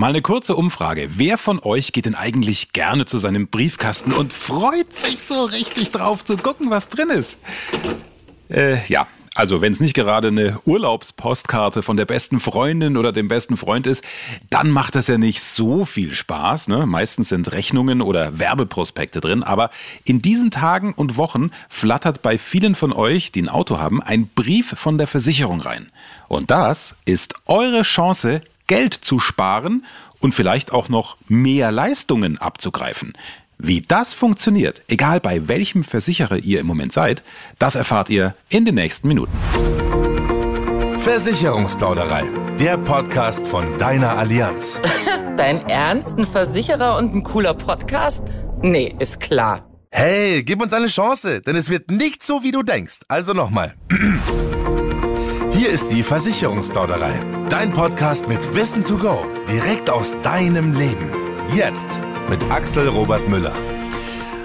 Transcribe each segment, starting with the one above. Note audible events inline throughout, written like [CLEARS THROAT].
Mal eine kurze Umfrage. Wer von euch geht denn eigentlich gerne zu seinem Briefkasten und freut sich so richtig drauf zu gucken, was drin ist? Äh, ja, also wenn es nicht gerade eine Urlaubspostkarte von der besten Freundin oder dem besten Freund ist, dann macht das ja nicht so viel Spaß. Ne? Meistens sind Rechnungen oder Werbeprospekte drin. Aber in diesen Tagen und Wochen flattert bei vielen von euch, die ein Auto haben, ein Brief von der Versicherung rein. Und das ist eure Chance, Geld zu sparen und vielleicht auch noch mehr Leistungen abzugreifen. Wie das funktioniert, egal bei welchem Versicherer ihr im Moment seid, das erfahrt ihr in den nächsten Minuten. Versicherungsplauderei, der Podcast von deiner Allianz. [LAUGHS] Dein Ernst? Ein Versicherer und ein cooler Podcast? Nee, ist klar. Hey, gib uns eine Chance, denn es wird nicht so, wie du denkst. Also nochmal. [CLEARS THROAT] Hier ist die Versicherungsplauderei. Dein Podcast mit Wissen to go. Direkt aus deinem Leben. Jetzt mit Axel Robert Müller.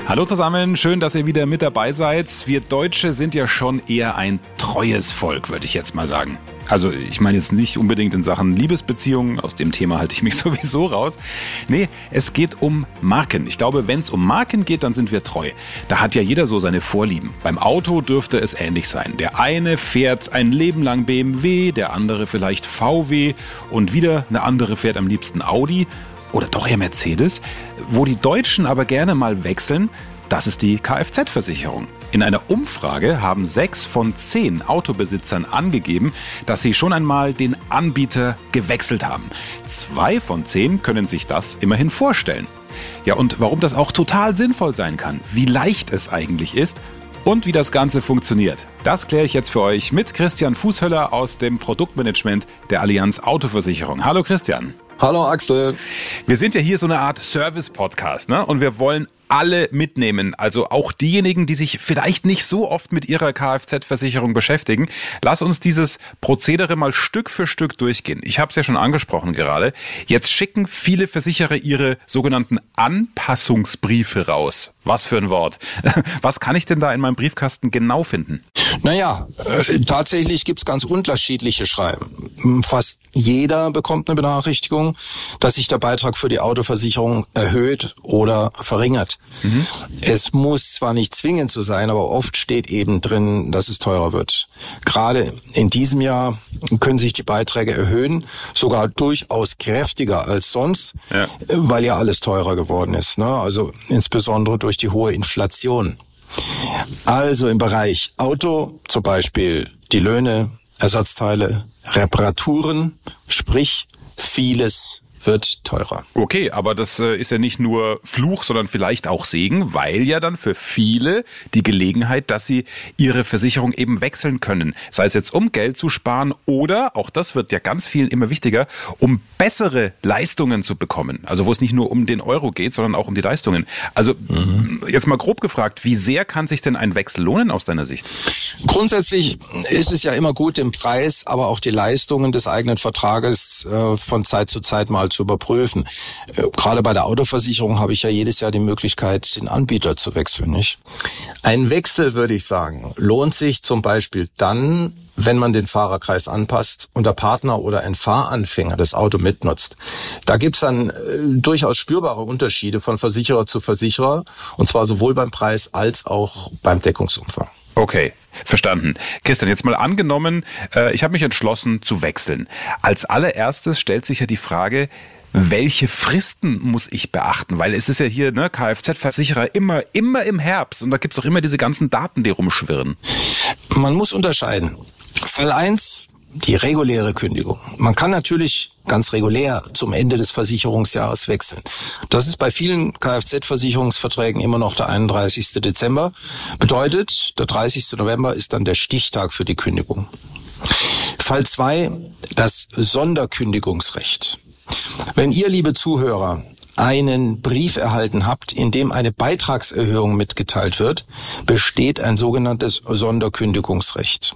Hallo zusammen, schön, dass ihr wieder mit dabei seid. Wir Deutsche sind ja schon eher ein treues Volk, würde ich jetzt mal sagen. Also ich meine jetzt nicht unbedingt in Sachen Liebesbeziehungen, aus dem Thema halte ich mich [LAUGHS] sowieso raus. Nee, es geht um Marken. Ich glaube, wenn es um Marken geht, dann sind wir treu. Da hat ja jeder so seine Vorlieben. Beim Auto dürfte es ähnlich sein. Der eine fährt ein Leben lang BMW, der andere vielleicht VW und wieder eine andere fährt am liebsten Audi oder doch eher Mercedes. Wo die Deutschen aber gerne mal wechseln, das ist die Kfz-Versicherung. In einer Umfrage haben sechs von zehn Autobesitzern angegeben, dass sie schon einmal den Anbieter gewechselt haben. Zwei von zehn können sich das immerhin vorstellen. Ja, und warum das auch total sinnvoll sein kann, wie leicht es eigentlich ist und wie das Ganze funktioniert. Das kläre ich jetzt für euch mit Christian Fußhöller aus dem Produktmanagement der Allianz Autoversicherung. Hallo Christian. Hallo Axel. Wir sind ja hier so eine Art Service-Podcast, ne? Und wir wollen alle mitnehmen, also auch diejenigen, die sich vielleicht nicht so oft mit ihrer Kfz-Versicherung beschäftigen. Lass uns dieses Prozedere mal Stück für Stück durchgehen. Ich habe es ja schon angesprochen gerade. Jetzt schicken viele Versicherer ihre sogenannten Anpassungsbriefe raus. Was für ein Wort. [LAUGHS] Was kann ich denn da in meinem Briefkasten genau finden? Naja, äh, tatsächlich gibt's ganz unterschiedliche Schreiben. Fast jeder bekommt eine Benachrichtigung, dass sich der Beitrag für die Autoversicherung erhöht oder verringert. Mhm. Es muss zwar nicht zwingend so sein, aber oft steht eben drin, dass es teurer wird. Gerade in diesem Jahr können sich die Beiträge erhöhen, sogar durchaus kräftiger als sonst, ja. weil ja alles teurer geworden ist. Ne? Also insbesondere durch die hohe Inflation. Also im Bereich Auto zum Beispiel die Löhne, Ersatzteile, Reparaturen, sprich vieles wird teurer. Okay, aber das äh, ist ja nicht nur Fluch, sondern vielleicht auch Segen, weil ja dann für viele die Gelegenheit, dass sie ihre Versicherung eben wechseln können. Sei es jetzt um Geld zu sparen oder, auch das wird ja ganz vielen immer wichtiger, um bessere Leistungen zu bekommen. Also wo es nicht nur um den Euro geht, sondern auch um die Leistungen. Also mhm. jetzt mal grob gefragt, wie sehr kann sich denn ein Wechsel lohnen aus deiner Sicht? Grundsätzlich ist es ja immer gut, den Preis, aber auch die Leistungen des eigenen Vertrages äh, von Zeit zu Zeit mal zu überprüfen. Äh, gerade bei der Autoversicherung habe ich ja jedes Jahr die Möglichkeit, den Anbieter zu wechseln, nicht? Ein Wechsel, würde ich sagen, lohnt sich zum Beispiel dann, wenn man den Fahrerkreis anpasst und der Partner oder ein Fahranfänger das Auto mitnutzt. Da gibt's dann äh, durchaus spürbare Unterschiede von Versicherer zu Versicherer, und zwar sowohl beim Preis als auch beim Deckungsumfang. Okay, verstanden. Christian, jetzt mal angenommen, äh, ich habe mich entschlossen zu wechseln. Als allererstes stellt sich ja die Frage, welche Fristen muss ich beachten? Weil es ist ja hier, ne, Kfz-Versicherer immer, immer im Herbst und da gibt's auch immer diese ganzen Daten, die rumschwirren. Man muss unterscheiden. Fall 1, die reguläre Kündigung. Man kann natürlich ganz regulär zum Ende des Versicherungsjahres wechseln. Das ist bei vielen Kfz-Versicherungsverträgen immer noch der 31. Dezember. Bedeutet, der 30. November ist dann der Stichtag für die Kündigung. Fall 2, das Sonderkündigungsrecht. Wenn ihr, liebe Zuhörer, einen Brief erhalten habt, in dem eine Beitragserhöhung mitgeteilt wird, besteht ein sogenanntes Sonderkündigungsrecht.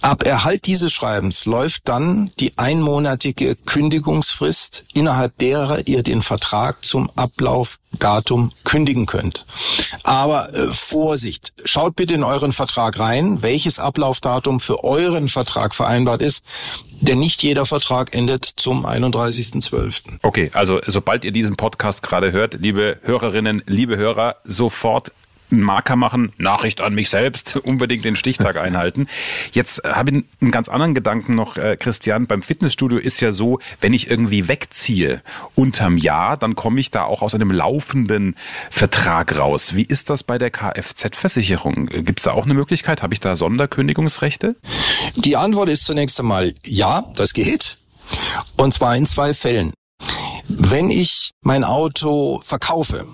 Ab Erhalt dieses Schreibens läuft dann die einmonatige Kündigungsfrist, innerhalb derer ihr den Vertrag zum Ablaufdatum kündigen könnt. Aber äh, Vorsicht, schaut bitte in euren Vertrag rein, welches Ablaufdatum für euren Vertrag vereinbart ist, denn nicht jeder Vertrag endet zum 31.12. Okay, also sobald ihr diesen Podcast gerade hört, liebe Hörerinnen, liebe Hörer, sofort einen Marker machen, Nachricht an mich selbst, [LAUGHS] unbedingt den Stichtag [LAUGHS] einhalten. Jetzt äh, habe ich einen ganz anderen Gedanken noch, äh, Christian. Beim Fitnessstudio ist ja so, wenn ich irgendwie wegziehe unterm Jahr, dann komme ich da auch aus einem laufenden Vertrag raus. Wie ist das bei der Kfz-Versicherung? Gibt es da auch eine Möglichkeit? Habe ich da Sonderkündigungsrechte? Die Antwort ist zunächst einmal ja, das geht. Und zwar in zwei Fällen. Wenn ich mein Auto verkaufe,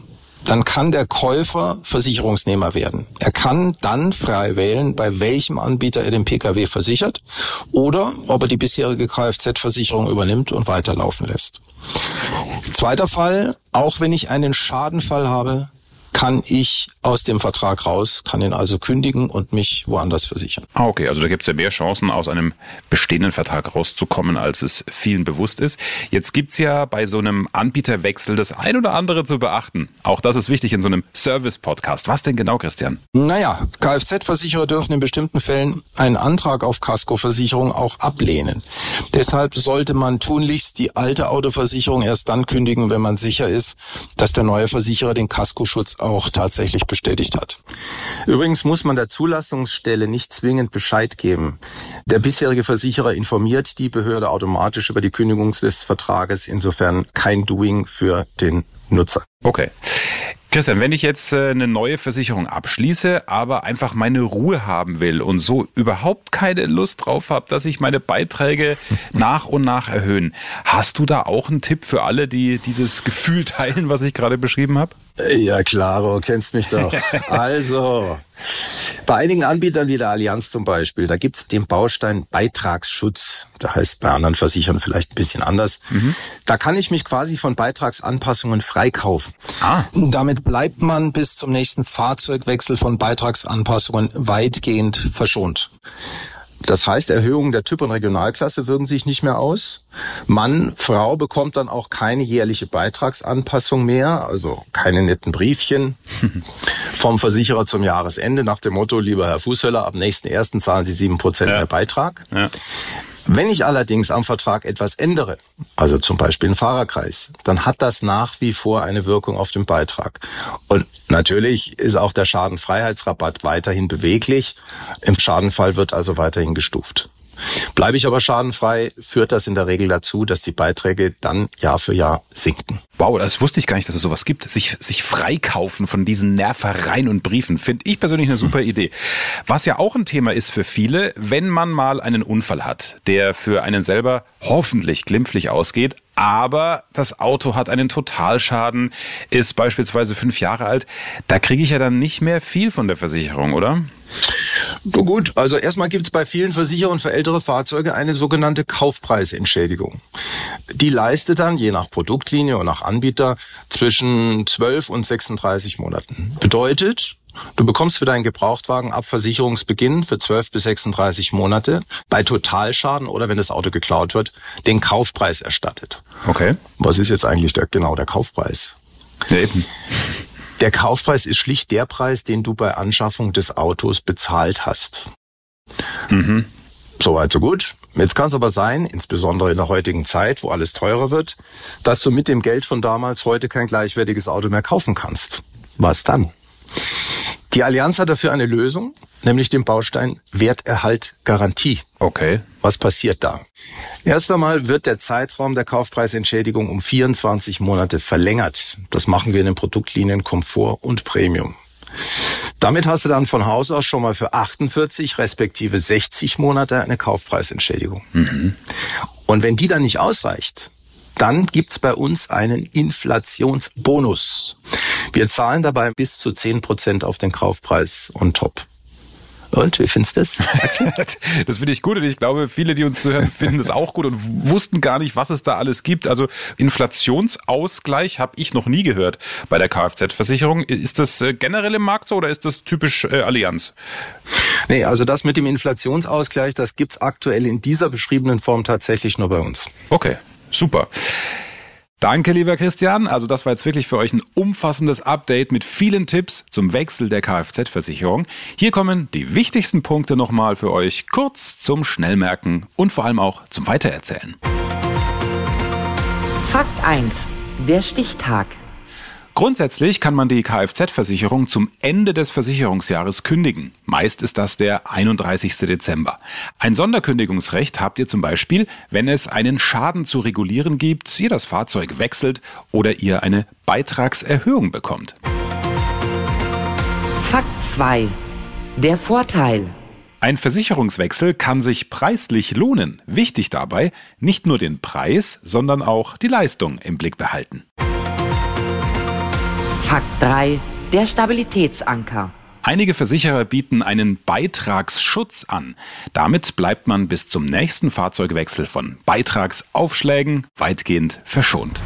dann kann der Käufer Versicherungsnehmer werden. Er kann dann frei wählen, bei welchem Anbieter er den Pkw versichert oder ob er die bisherige Kfz-Versicherung übernimmt und weiterlaufen lässt. Zweiter Fall, auch wenn ich einen Schadenfall habe, kann ich aus dem Vertrag raus, kann ihn also kündigen und mich woanders versichern. Ah, okay, also da gibt es ja mehr Chancen, aus einem bestehenden Vertrag rauszukommen, als es vielen bewusst ist. Jetzt gibt es ja bei so einem Anbieterwechsel das ein oder andere zu beachten. Auch das ist wichtig in so einem Service-Podcast. Was denn genau, Christian? Naja, Kfz-Versicherer dürfen in bestimmten Fällen einen Antrag auf Kaskoversicherung auch ablehnen. Deshalb sollte man tunlichst die alte Autoversicherung erst dann kündigen, wenn man sicher ist, dass der neue Versicherer den Kaskoschutz auch tatsächlich bestätigt hat. Übrigens muss man der Zulassungsstelle nicht zwingend Bescheid geben. Der bisherige Versicherer informiert die Behörde automatisch über die Kündigung des Vertrages, insofern kein Doing für den Nutzer. Okay. Christian, wenn ich jetzt äh, eine neue Versicherung abschließe, aber einfach meine Ruhe haben will und so überhaupt keine Lust drauf habe, dass sich meine Beiträge [LAUGHS] nach und nach erhöhen, hast du da auch einen Tipp für alle, die dieses Gefühl teilen, was ich gerade beschrieben habe? Ja, klaro, kennst mich doch. [LAUGHS] Also, bei einigen Anbietern wie der Allianz zum Beispiel, da gibt's den Baustein Beitragsschutz. Da heißt bei anderen Versichern vielleicht ein bisschen anders. Mhm. Da kann ich mich quasi von Beitragsanpassungen freikaufen. Ah. Damit bleibt man bis zum nächsten Fahrzeugwechsel von Beitragsanpassungen weitgehend verschont. Das heißt, Erhöhungen der Typ- und Regionalklasse wirken sich nicht mehr aus. Mann, Frau bekommt dann auch keine jährliche Beitragsanpassung mehr, also keine netten Briefchen [LAUGHS] vom Versicherer zum Jahresende nach dem Motto, lieber Herr Fußhöller, ab nächsten ersten zahlen Sie sieben Prozent ja. mehr Beitrag. Ja. Wenn ich allerdings am Vertrag etwas ändere, also zum Beispiel einen Fahrerkreis, dann hat das nach wie vor eine Wirkung auf den Beitrag. Und natürlich ist auch der Schadenfreiheitsrabatt weiterhin beweglich. Im Schadenfall wird also weiterhin gestuft. Bleibe ich aber schadenfrei, führt das in der Regel dazu, dass die Beiträge dann Jahr für Jahr sinken. Wow, das wusste ich gar nicht, dass es sowas gibt. Sich, sich freikaufen von diesen Nervereien und Briefen, finde ich persönlich eine super Idee. Was ja auch ein Thema ist für viele, wenn man mal einen Unfall hat, der für einen selber hoffentlich glimpflich ausgeht, aber das Auto hat einen Totalschaden, ist beispielsweise fünf Jahre alt, da kriege ich ja dann nicht mehr viel von der Versicherung, oder? Du gut, also erstmal gibt es bei vielen Versicherern für ältere Fahrzeuge eine sogenannte Kaufpreisentschädigung. Die leistet dann, je nach Produktlinie und nach Anbieter, zwischen 12 und 36 Monaten. Bedeutet, Du bekommst für deinen Gebrauchtwagen ab Versicherungsbeginn für 12 bis 36 Monate bei Totalschaden oder wenn das Auto geklaut wird, den Kaufpreis erstattet. Okay. Was ist jetzt eigentlich der, genau der Kaufpreis? Ja, eben. Der Kaufpreis ist schlicht der Preis, den du bei Anschaffung des Autos bezahlt hast. Mhm. Soweit, so gut. Jetzt kann es aber sein, insbesondere in der heutigen Zeit, wo alles teurer wird, dass du mit dem Geld von damals heute kein gleichwertiges Auto mehr kaufen kannst. Was dann? Die Allianz hat dafür eine Lösung, nämlich den Baustein Werterhalt Garantie. Okay. Was passiert da? Erst einmal wird der Zeitraum der Kaufpreisentschädigung um 24 Monate verlängert. Das machen wir in den Produktlinien Komfort und Premium. Damit hast du dann von Haus aus schon mal für 48 respektive 60 Monate eine Kaufpreisentschädigung. Mhm. Und wenn die dann nicht ausreicht, dann gibt's bei uns einen Inflationsbonus. Wir zahlen dabei bis zu 10 Prozent auf den Kaufpreis on top. Und wie findest du das? [LAUGHS] das finde ich gut und ich glaube, viele, die uns zuhören, [LAUGHS] finden das auch gut und wussten gar nicht, was es da alles gibt. Also Inflationsausgleich habe ich noch nie gehört bei der Kfz-Versicherung. Ist das äh, generell im Markt so oder ist das typisch äh, Allianz? Nee, also das mit dem Inflationsausgleich, das gibt's aktuell in dieser beschriebenen Form tatsächlich nur bei uns. Okay, super. Danke, lieber Christian. Also das war jetzt wirklich für euch ein umfassendes Update mit vielen Tipps zum Wechsel der Kfz-Versicherung. Hier kommen die wichtigsten Punkte nochmal für euch kurz zum Schnellmerken und vor allem auch zum Weitererzählen. Fakt 1. Der Stichtag. Grundsätzlich kann man die Kfz-Versicherung zum Ende des Versicherungsjahres kündigen. Meist ist das der 31. Dezember. Ein Sonderkündigungsrecht habt ihr zum Beispiel, wenn es einen Schaden zu regulieren gibt, ihr das Fahrzeug wechselt oder ihr eine Beitragserhöhung bekommt. Fakt 2. Der Vorteil. Ein Versicherungswechsel kann sich preislich lohnen. Wichtig dabei, nicht nur den Preis, sondern auch die Leistung im Blick behalten. Fakt 3. Der Stabilitätsanker. Einige Versicherer bieten einen Beitragsschutz an. Damit bleibt man bis zum nächsten Fahrzeugwechsel von Beitragsaufschlägen weitgehend verschont.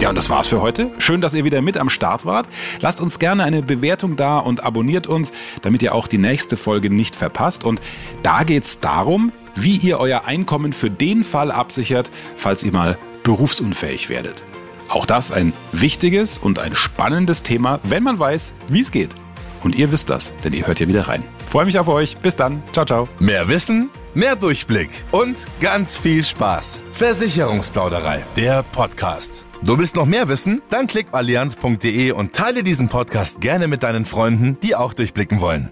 Ja, und das war's für heute. Schön, dass ihr wieder mit am Start wart. Lasst uns gerne eine Bewertung da und abonniert uns, damit ihr auch die nächste Folge nicht verpasst. Und da geht's darum, wie ihr euer Einkommen für den Fall absichert, falls ihr mal berufsunfähig werdet. Auch das ein wichtiges und ein spannendes Thema, wenn man weiß, wie es geht. Und ihr wisst das, denn ihr hört hier wieder rein. Freue mich auf euch. Bis dann. Ciao, ciao. Mehr Wissen, mehr Durchblick und ganz viel Spaß. Versicherungsplauderei, der Podcast. Du willst noch mehr wissen? Dann klick allianz.de und teile diesen Podcast gerne mit deinen Freunden, die auch durchblicken wollen.